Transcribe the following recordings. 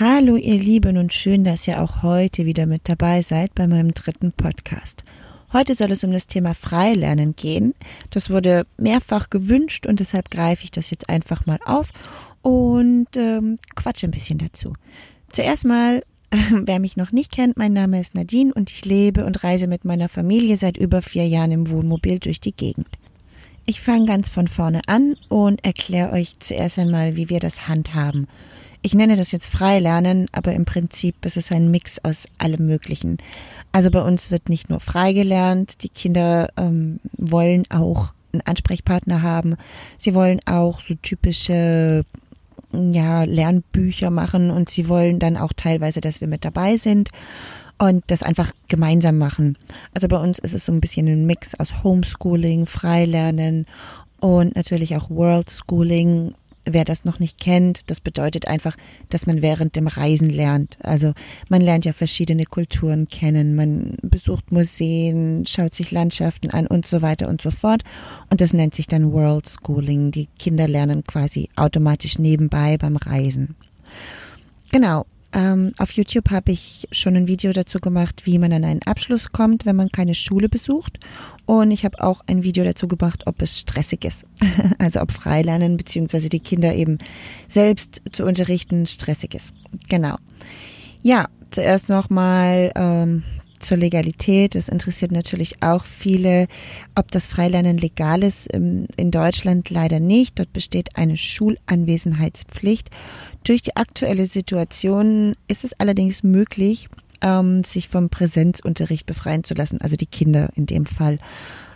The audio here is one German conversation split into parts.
Hallo ihr Lieben und schön, dass ihr auch heute wieder mit dabei seid bei meinem dritten Podcast. Heute soll es um das Thema Freilernen gehen. Das wurde mehrfach gewünscht und deshalb greife ich das jetzt einfach mal auf und ähm, quatsche ein bisschen dazu. Zuerst mal, äh, wer mich noch nicht kennt, mein Name ist Nadine und ich lebe und reise mit meiner Familie seit über vier Jahren im Wohnmobil durch die Gegend. Ich fange ganz von vorne an und erkläre euch zuerst einmal, wie wir das handhaben. Ich nenne das jetzt Freilernen, aber im Prinzip ist es ein Mix aus allem Möglichen. Also bei uns wird nicht nur frei gelernt, die Kinder ähm, wollen auch einen Ansprechpartner haben. Sie wollen auch so typische ja, Lernbücher machen und sie wollen dann auch teilweise, dass wir mit dabei sind und das einfach gemeinsam machen. Also bei uns ist es so ein bisschen ein Mix aus Homeschooling, Freilernen und natürlich auch World Schooling wer das noch nicht kennt, das bedeutet einfach, dass man während dem Reisen lernt. Also man lernt ja verschiedene Kulturen kennen, man besucht Museen, schaut sich Landschaften an und so weiter und so fort. Und das nennt sich dann World Schooling. Die Kinder lernen quasi automatisch nebenbei beim Reisen. Genau. Ähm, auf YouTube habe ich schon ein Video dazu gemacht, wie man an einen Abschluss kommt, wenn man keine Schule besucht. Und ich habe auch ein Video dazu gemacht, ob es stressig ist. Also ob Freilernen bzw. die Kinder eben selbst zu unterrichten stressig ist. Genau. Ja, zuerst nochmal ähm, zur Legalität. Es interessiert natürlich auch viele, ob das Freilernen legal ist. In Deutschland leider nicht. Dort besteht eine Schulanwesenheitspflicht. Durch die aktuelle Situation ist es allerdings möglich, ähm, sich vom Präsenzunterricht befreien zu lassen, also die Kinder in dem Fall.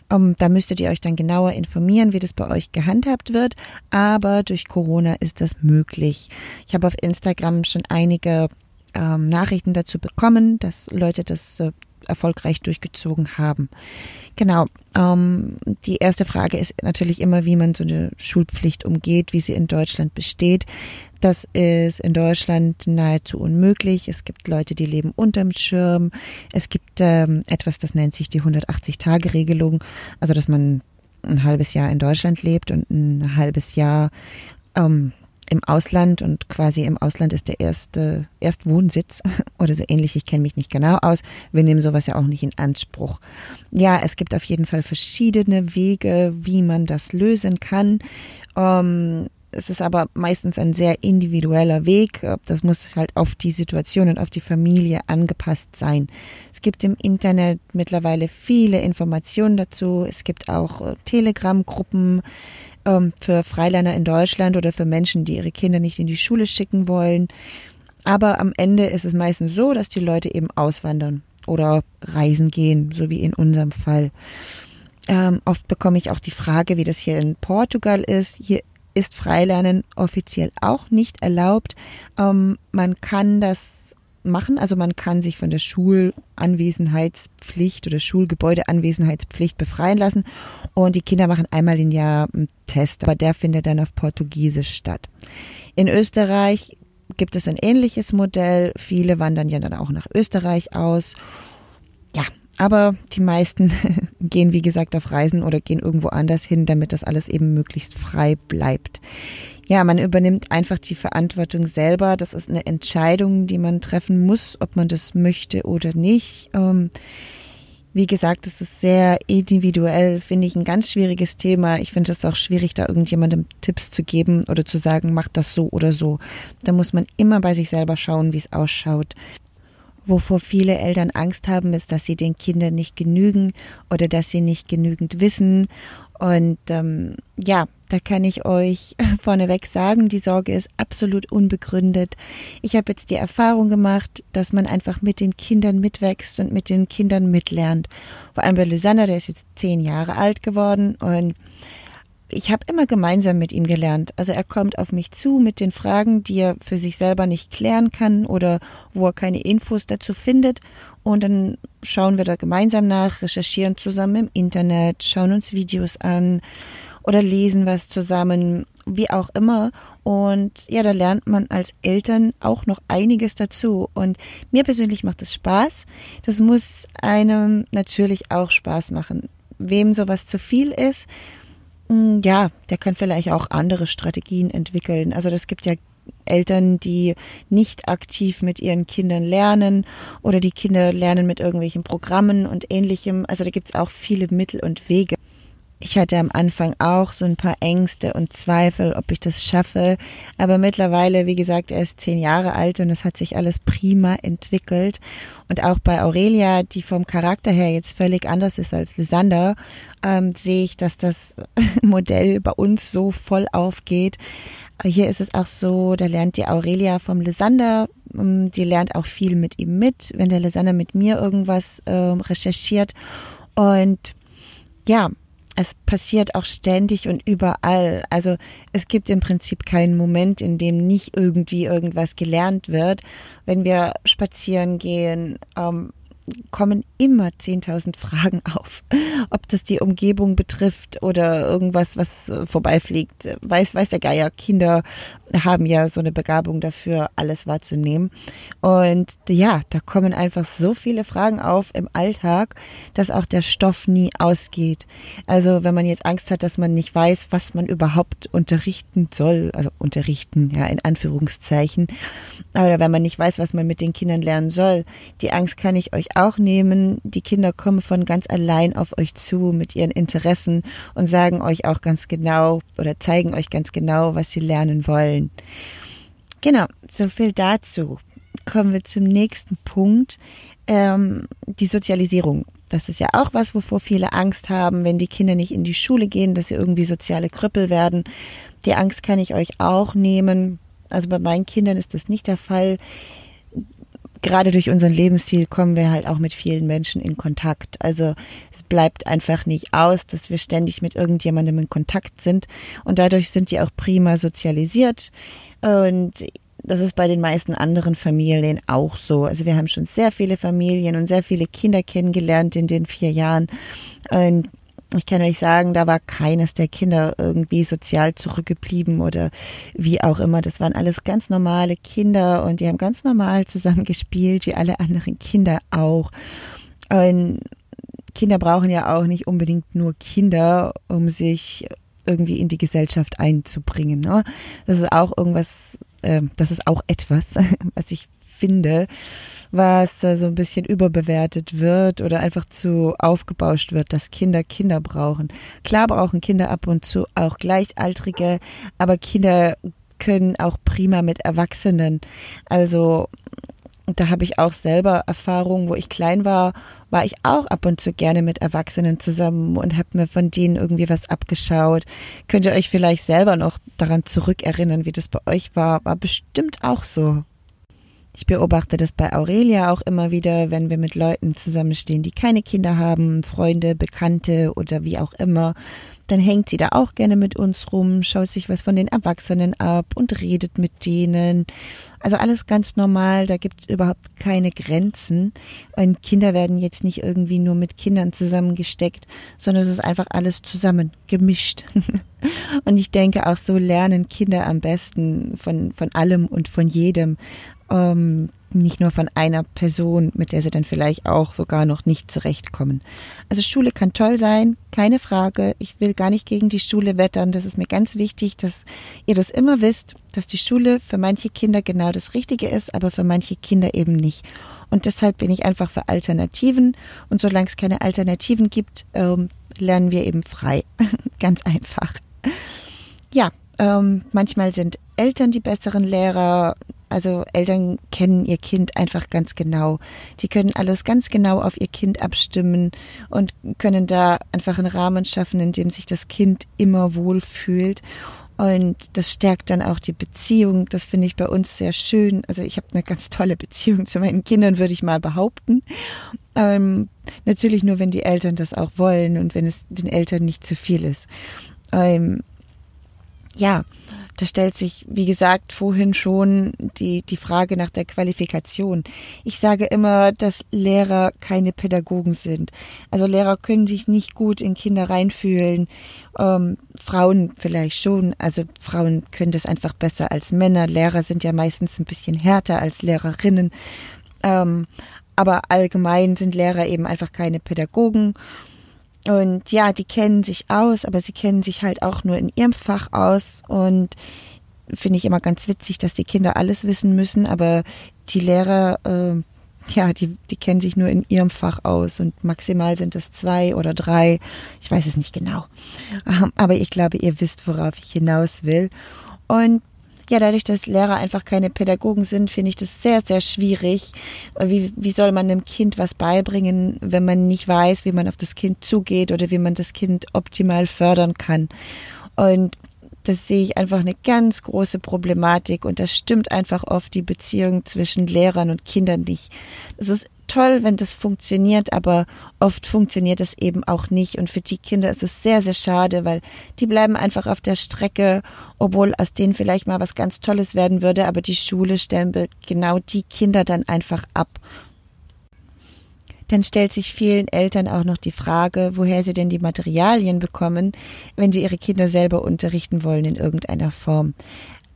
Um, ähm, da müsstet ihr euch dann genauer informieren, wie das bei euch gehandhabt wird. Aber durch Corona ist das möglich. Ich habe auf Instagram schon einige ähm, Nachrichten dazu bekommen, dass Leute das äh, erfolgreich durchgezogen haben. Genau. Ähm, die erste Frage ist natürlich immer, wie man so eine Schulpflicht umgeht, wie sie in Deutschland besteht. Das ist in Deutschland nahezu unmöglich. Es gibt Leute, die leben unterm Schirm. Es gibt ähm, etwas, das nennt sich die 180-Tage-Regelung. Also, dass man ein halbes Jahr in Deutschland lebt und ein halbes Jahr ähm, im Ausland und quasi im Ausland ist der erste Erstwohnsitz oder so ähnlich. Ich kenne mich nicht genau aus. Wir nehmen sowas ja auch nicht in Anspruch. Ja, es gibt auf jeden Fall verschiedene Wege, wie man das lösen kann. Ähm, es ist aber meistens ein sehr individueller Weg. Das muss halt auf die Situation und auf die Familie angepasst sein. Es gibt im Internet mittlerweile viele Informationen dazu. Es gibt auch äh, Telegram-Gruppen ähm, für Freilerner in Deutschland oder für Menschen, die ihre Kinder nicht in die Schule schicken wollen. Aber am Ende ist es meistens so, dass die Leute eben auswandern oder reisen gehen, so wie in unserem Fall. Ähm, oft bekomme ich auch die Frage, wie das hier in Portugal ist. Hier ist Freilernen offiziell auch nicht erlaubt. Ähm, man kann das machen. Also man kann sich von der Schulanwesenheitspflicht oder Schulgebäudeanwesenheitspflicht befreien lassen. Und die Kinder machen einmal im Jahr einen Test, aber der findet dann auf Portugiesisch statt. In Österreich gibt es ein ähnliches Modell. Viele wandern ja dann auch nach Österreich aus. Ja, aber die meisten gehen, wie gesagt, auf Reisen oder gehen irgendwo anders hin, damit das alles eben möglichst frei bleibt ja, man übernimmt einfach die Verantwortung selber. Das ist eine Entscheidung, die man treffen muss, ob man das möchte oder nicht. Ähm, wie gesagt, es ist sehr individuell, finde ich ein ganz schwieriges Thema. Ich finde es auch schwierig, da irgendjemandem Tipps zu geben oder zu sagen, mach das so oder so. Da muss man immer bei sich selber schauen, wie es ausschaut. Wovor viele Eltern Angst haben, ist, dass sie den Kindern nicht genügen oder dass sie nicht genügend wissen und ähm, ja, da kann ich euch vorneweg sagen, die Sorge ist absolut unbegründet. Ich habe jetzt die Erfahrung gemacht, dass man einfach mit den Kindern mitwächst und mit den Kindern mitlernt. Vor allem bei Lysander, der ist jetzt zehn Jahre alt geworden und ich habe immer gemeinsam mit ihm gelernt. Also er kommt auf mich zu mit den Fragen, die er für sich selber nicht klären kann oder wo er keine Infos dazu findet. Und dann schauen wir da gemeinsam nach, recherchieren zusammen im Internet, schauen uns Videos an oder lesen was zusammen, wie auch immer. Und ja, da lernt man als Eltern auch noch einiges dazu. Und mir persönlich macht es Spaß. Das muss einem natürlich auch Spaß machen. Wem sowas zu viel ist, hm, ja, der kann vielleicht auch andere Strategien entwickeln. Also das gibt ja Eltern, die nicht aktiv mit ihren Kindern lernen oder die Kinder lernen mit irgendwelchen Programmen und ähnlichem. Also da gibt es auch viele Mittel und Wege. Ich hatte am Anfang auch so ein paar Ängste und Zweifel, ob ich das schaffe. Aber mittlerweile, wie gesagt, er ist zehn Jahre alt und es hat sich alles prima entwickelt. Und auch bei Aurelia, die vom Charakter her jetzt völlig anders ist als Lysander, ähm, sehe ich, dass das Modell bei uns so voll aufgeht. Hier ist es auch so, da lernt die Aurelia vom Lysander, ähm, die lernt auch viel mit ihm mit, wenn der Lysander mit mir irgendwas äh, recherchiert. Und ja, es passiert auch ständig und überall. Also es gibt im Prinzip keinen Moment, in dem nicht irgendwie irgendwas gelernt wird. Wenn wir spazieren gehen, ähm, kommen immer 10.000 Fragen auf. Ob das die Umgebung betrifft oder irgendwas, was äh, vorbeifliegt, weiß, weiß der Geier. Kinder haben ja so eine Begabung dafür, alles wahrzunehmen. Und ja, da kommen einfach so viele Fragen auf im Alltag, dass auch der Stoff nie ausgeht. Also wenn man jetzt Angst hat, dass man nicht weiß, was man überhaupt unterrichten soll, also unterrichten, ja, in Anführungszeichen, oder wenn man nicht weiß, was man mit den Kindern lernen soll, die Angst kann ich euch auch nehmen. Die Kinder kommen von ganz allein auf euch zu mit ihren Interessen und sagen euch auch ganz genau oder zeigen euch ganz genau, was sie lernen wollen. Genau, so viel dazu. Kommen wir zum nächsten Punkt. Ähm, die Sozialisierung. Das ist ja auch was, wovor viele Angst haben, wenn die Kinder nicht in die Schule gehen, dass sie irgendwie soziale Krüppel werden. Die Angst kann ich euch auch nehmen. Also bei meinen Kindern ist das nicht der Fall gerade durch unseren Lebensstil kommen wir halt auch mit vielen Menschen in Kontakt. Also es bleibt einfach nicht aus, dass wir ständig mit irgendjemandem in Kontakt sind und dadurch sind die auch prima sozialisiert und das ist bei den meisten anderen Familien auch so. Also wir haben schon sehr viele Familien und sehr viele Kinder kennengelernt in den vier Jahren. Und ich kann euch sagen, da war keines der Kinder irgendwie sozial zurückgeblieben oder wie auch immer. Das waren alles ganz normale Kinder und die haben ganz normal zusammen gespielt, wie alle anderen Kinder auch. Und Kinder brauchen ja auch nicht unbedingt nur Kinder, um sich irgendwie in die Gesellschaft einzubringen. Ne? Das ist auch irgendwas, äh, das ist auch etwas, was ich finde, was äh, so ein bisschen überbewertet wird oder einfach zu aufgebauscht wird, dass Kinder Kinder brauchen. Klar brauchen Kinder ab und zu auch Gleichaltrige, aber Kinder können auch prima mit Erwachsenen. Also da habe ich auch selber Erfahrungen, wo ich klein war, war ich auch ab und zu gerne mit Erwachsenen zusammen und habe mir von denen irgendwie was abgeschaut. Könnt ihr euch vielleicht selber noch daran zurückerinnern, wie das bei euch war? War bestimmt auch so. Ich beobachte das bei Aurelia auch immer wieder, wenn wir mit Leuten zusammenstehen, die keine Kinder haben, Freunde, Bekannte oder wie auch immer. Dann hängt sie da auch gerne mit uns rum, schaut sich was von den Erwachsenen ab und redet mit denen. Also alles ganz normal, da gibt es überhaupt keine Grenzen. Und Kinder werden jetzt nicht irgendwie nur mit Kindern zusammengesteckt, sondern es ist einfach alles zusammen gemischt. und ich denke, auch so lernen Kinder am besten von, von allem und von jedem ähm, nicht nur von einer Person, mit der sie dann vielleicht auch sogar noch nicht zurechtkommen. Also Schule kann toll sein, keine Frage. Ich will gar nicht gegen die Schule wettern. Das ist mir ganz wichtig, dass ihr das immer wisst, dass die Schule für manche Kinder genau das Richtige ist, aber für manche Kinder eben nicht. Und deshalb bin ich einfach für Alternativen. Und solange es keine Alternativen gibt, ähm, lernen wir eben frei. ganz einfach. Ja, ähm, manchmal sind Eltern die besseren Lehrer, also Eltern kennen ihr Kind einfach ganz genau. Die können alles ganz genau auf ihr Kind abstimmen und können da einfach einen Rahmen schaffen, in dem sich das Kind immer wohl fühlt. Und das stärkt dann auch die Beziehung. Das finde ich bei uns sehr schön. Also ich habe eine ganz tolle Beziehung zu meinen Kindern, würde ich mal behaupten. Ähm, natürlich nur, wenn die Eltern das auch wollen und wenn es den Eltern nicht zu viel ist. Ähm, ja, da stellt sich, wie gesagt, vorhin schon die, die Frage nach der Qualifikation. Ich sage immer, dass Lehrer keine Pädagogen sind. Also Lehrer können sich nicht gut in Kinder reinfühlen. Ähm, Frauen vielleicht schon. Also Frauen können das einfach besser als Männer. Lehrer sind ja meistens ein bisschen härter als Lehrerinnen. Ähm, aber allgemein sind Lehrer eben einfach keine Pädagogen. Und ja, die kennen sich aus, aber sie kennen sich halt auch nur in ihrem Fach aus. Und finde ich immer ganz witzig, dass die Kinder alles wissen müssen, aber die Lehrer, äh, ja, die, die kennen sich nur in ihrem Fach aus und maximal sind es zwei oder drei. Ich weiß es nicht genau. Ähm, aber ich glaube, ihr wisst, worauf ich hinaus will. Und ja, dadurch, dass Lehrer einfach keine Pädagogen sind, finde ich das sehr, sehr schwierig. Wie, wie soll man einem Kind was beibringen, wenn man nicht weiß, wie man auf das Kind zugeht oder wie man das Kind optimal fördern kann? Und das sehe ich einfach eine ganz große Problematik und das stimmt einfach oft die Beziehung zwischen Lehrern und Kindern nicht. Es ist toll, wenn das funktioniert, aber oft funktioniert es eben auch nicht. Und für die Kinder ist es sehr, sehr schade, weil die bleiben einfach auf der Strecke, obwohl aus denen vielleicht mal was ganz Tolles werden würde, aber die Schule stempelt genau die Kinder dann einfach ab dann stellt sich vielen Eltern auch noch die Frage, woher sie denn die Materialien bekommen, wenn sie ihre Kinder selber unterrichten wollen in irgendeiner Form.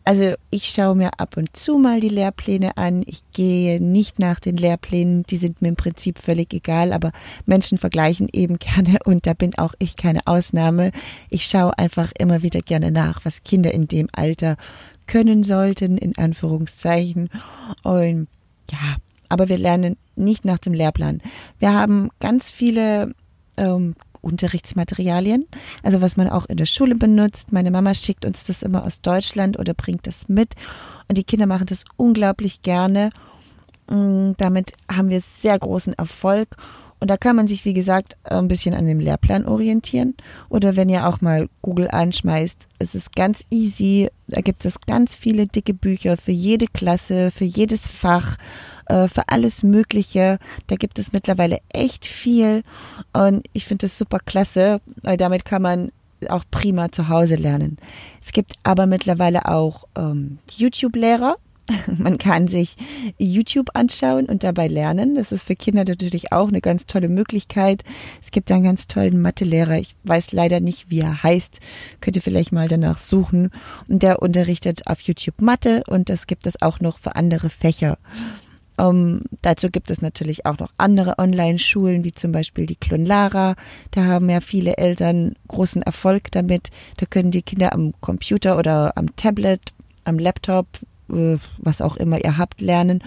Also ich schaue mir ab und zu mal die Lehrpläne an. Ich gehe nicht nach den Lehrplänen, die sind mir im Prinzip völlig egal, aber Menschen vergleichen eben gerne und da bin auch ich keine Ausnahme. Ich schaue einfach immer wieder gerne nach, was Kinder in dem Alter können sollten, in Anführungszeichen. Und ja, aber wir lernen nicht nach dem Lehrplan. Wir haben ganz viele ähm, Unterrichtsmaterialien, also was man auch in der Schule benutzt. Meine Mama schickt uns das immer aus Deutschland oder bringt das mit und die Kinder machen das unglaublich gerne. Mm, damit haben wir sehr großen Erfolg und da kann man sich, wie gesagt, ein bisschen an dem Lehrplan orientieren. Oder wenn ihr auch mal Google anschmeißt, es ist ganz easy. Da gibt es ganz viele dicke Bücher für jede Klasse, für jedes Fach. Äh, für alles Mögliche. Da gibt es mittlerweile echt viel und ich finde das super klasse, weil damit kann man auch prima zu Hause lernen. Es gibt aber mittlerweile auch ähm, YouTube-Lehrer. Man kann sich YouTube anschauen und dabei lernen. Das ist für Kinder natürlich auch eine ganz tolle Möglichkeit. Es gibt einen ganz tollen Mathelehrer. Ich weiß leider nicht, wie er heißt. Könnt ihr vielleicht mal danach suchen. Und der unterrichtet auf YouTube Mathe und das gibt es auch noch für andere Fächer. Um, dazu gibt es natürlich auch noch andere Online-Schulen, wie zum Beispiel die Klonlara. Da haben ja viele Eltern großen Erfolg damit. Da können die Kinder am Computer oder am Tablet, am Laptop, äh, was auch immer ihr habt, lernen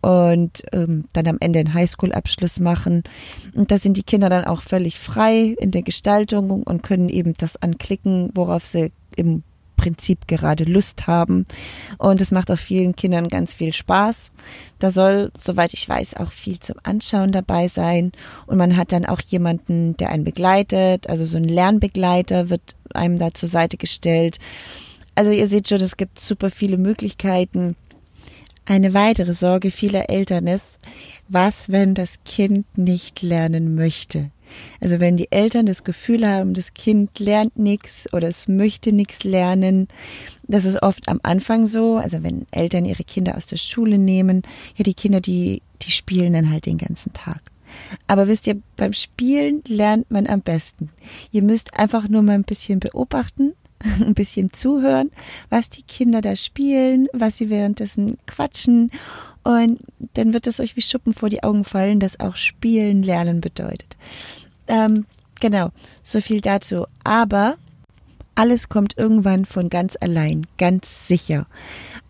und ähm, dann am Ende einen Highschool-Abschluss machen. Und da sind die Kinder dann auch völlig frei in der Gestaltung und können eben das anklicken, worauf sie im Prinzip gerade Lust haben. Und es macht auch vielen Kindern ganz viel Spaß. Da soll, soweit ich weiß, auch viel zum Anschauen dabei sein. Und man hat dann auch jemanden, der einen begleitet. Also so ein Lernbegleiter wird einem da zur Seite gestellt. Also ihr seht schon, es gibt super viele Möglichkeiten. Eine weitere Sorge vieler Eltern ist, was, wenn das Kind nicht lernen möchte? Also wenn die Eltern das Gefühl haben, das Kind lernt nichts oder es möchte nichts lernen, das ist oft am Anfang so. Also wenn Eltern ihre Kinder aus der Schule nehmen, ja, die Kinder, die, die spielen dann halt den ganzen Tag. Aber wisst ihr, beim Spielen lernt man am besten. Ihr müsst einfach nur mal ein bisschen beobachten, ein bisschen zuhören, was die Kinder da spielen, was sie währenddessen quatschen und dann wird es euch wie Schuppen vor die Augen fallen, dass auch Spielen lernen bedeutet. Ähm, genau, so viel dazu. Aber alles kommt irgendwann von ganz allein, ganz sicher.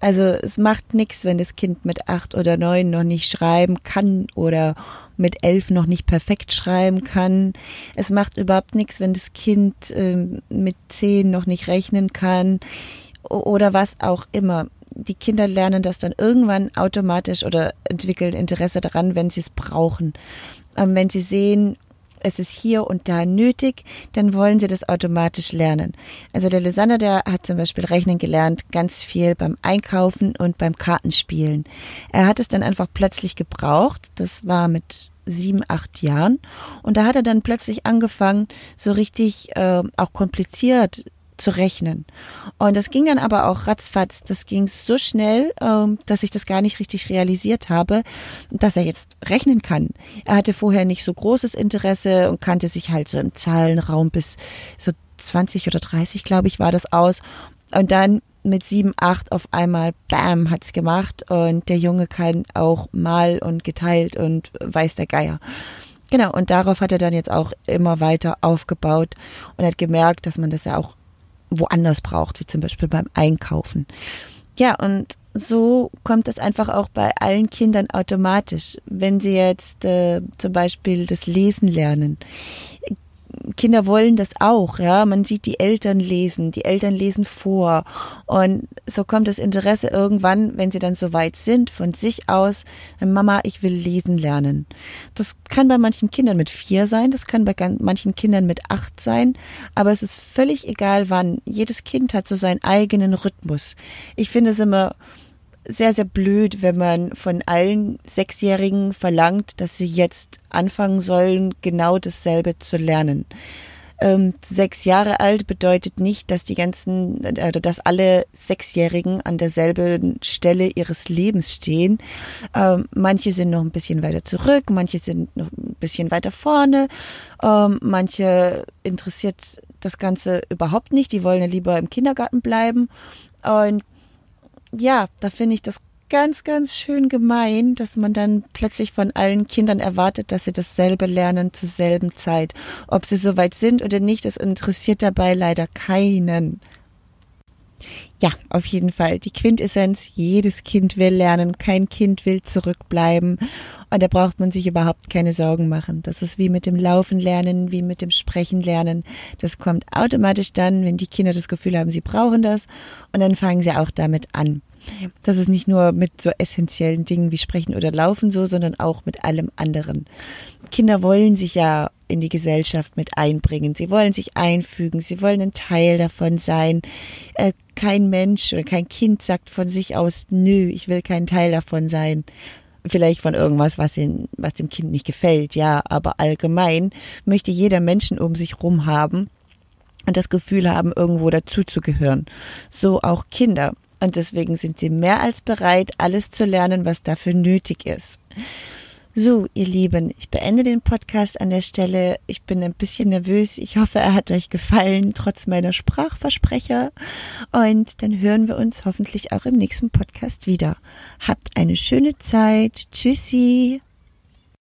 Also es macht nichts, wenn das Kind mit acht oder neun noch nicht schreiben kann oder mit elf noch nicht perfekt schreiben kann. Es macht überhaupt nichts, wenn das Kind äh, mit zehn noch nicht rechnen kann oder was auch immer die Kinder lernen das dann irgendwann automatisch oder entwickeln Interesse daran, wenn sie es brauchen. Ähm, wenn sie sehen, es ist hier und da nötig, dann wollen sie das automatisch lernen. Also der Lisander, der hat zum Beispiel Rechnen gelernt, ganz viel beim Einkaufen und beim Kartenspielen. Er hat es dann einfach plötzlich gebraucht. Das war mit sieben, acht Jahren. Und da hat er dann plötzlich angefangen, so richtig äh, auch kompliziert zu rechnen. Und das ging dann aber auch ratzfatz. Das ging so schnell, ähm, dass ich das gar nicht richtig realisiert habe, dass er jetzt rechnen kann. Er hatte vorher nicht so großes Interesse und kannte sich halt so im Zahlenraum bis so 20 oder 30, glaube ich, war das aus. Und dann mit sieben, acht auf einmal, bam, hat's gemacht und der Junge kann auch mal und geteilt und weiß der Geier. Genau, und darauf hat er dann jetzt auch immer weiter aufgebaut und hat gemerkt, dass man das ja auch woanders braucht, wie zum Beispiel beim Einkaufen. Ja, und so kommt es einfach auch bei allen Kindern automatisch. Wenn sie jetzt äh, zum Beispiel das Lesen lernen, Kinder wollen das auch, ja. Man sieht die Eltern lesen, die Eltern lesen vor. Und so kommt das Interesse irgendwann, wenn sie dann so weit sind, von sich aus, Mama, ich will lesen lernen. Das kann bei manchen Kindern mit vier sein, das kann bei manchen Kindern mit acht sein, aber es ist völlig egal wann. Jedes Kind hat so seinen eigenen Rhythmus. Ich finde es immer sehr, sehr blöd, wenn man von allen Sechsjährigen verlangt, dass sie jetzt anfangen sollen, genau dasselbe zu lernen. Ähm, sechs Jahre alt bedeutet nicht, dass die ganzen, äh, dass alle Sechsjährigen an derselben Stelle ihres Lebens stehen. Ähm, manche sind noch ein bisschen weiter zurück, manche sind noch ein bisschen weiter vorne, ähm, manche interessiert das Ganze überhaupt nicht, die wollen ja lieber im Kindergarten bleiben. Und ja, da finde ich das ganz, ganz schön gemein, dass man dann plötzlich von allen Kindern erwartet, dass sie dasselbe lernen zur selben Zeit. Ob sie soweit sind oder nicht, das interessiert dabei leider keinen. Ja, auf jeden Fall. Die Quintessenz, jedes Kind will lernen, kein Kind will zurückbleiben. Und da braucht man sich überhaupt keine Sorgen machen. Das ist wie mit dem Laufen lernen, wie mit dem Sprechen lernen. Das kommt automatisch dann, wenn die Kinder das Gefühl haben, sie brauchen das. Und dann fangen sie auch damit an. Das ist nicht nur mit so essentiellen Dingen wie Sprechen oder Laufen so, sondern auch mit allem anderen. Kinder wollen sich ja in die Gesellschaft mit einbringen. Sie wollen sich einfügen. Sie wollen ein Teil davon sein. Äh, kein Mensch oder kein Kind sagt von sich aus, nö, ich will kein Teil davon sein. Vielleicht von irgendwas, was, in, was dem Kind nicht gefällt, ja, aber allgemein möchte jeder Menschen um sich rum haben und das Gefühl haben, irgendwo dazuzugehören. So auch Kinder. Und deswegen sind sie mehr als bereit, alles zu lernen, was dafür nötig ist. So, ihr Lieben, ich beende den Podcast an der Stelle. Ich bin ein bisschen nervös. Ich hoffe, er hat euch gefallen, trotz meiner Sprachversprecher. Und dann hören wir uns hoffentlich auch im nächsten Podcast wieder. Habt eine schöne Zeit. Tschüssi.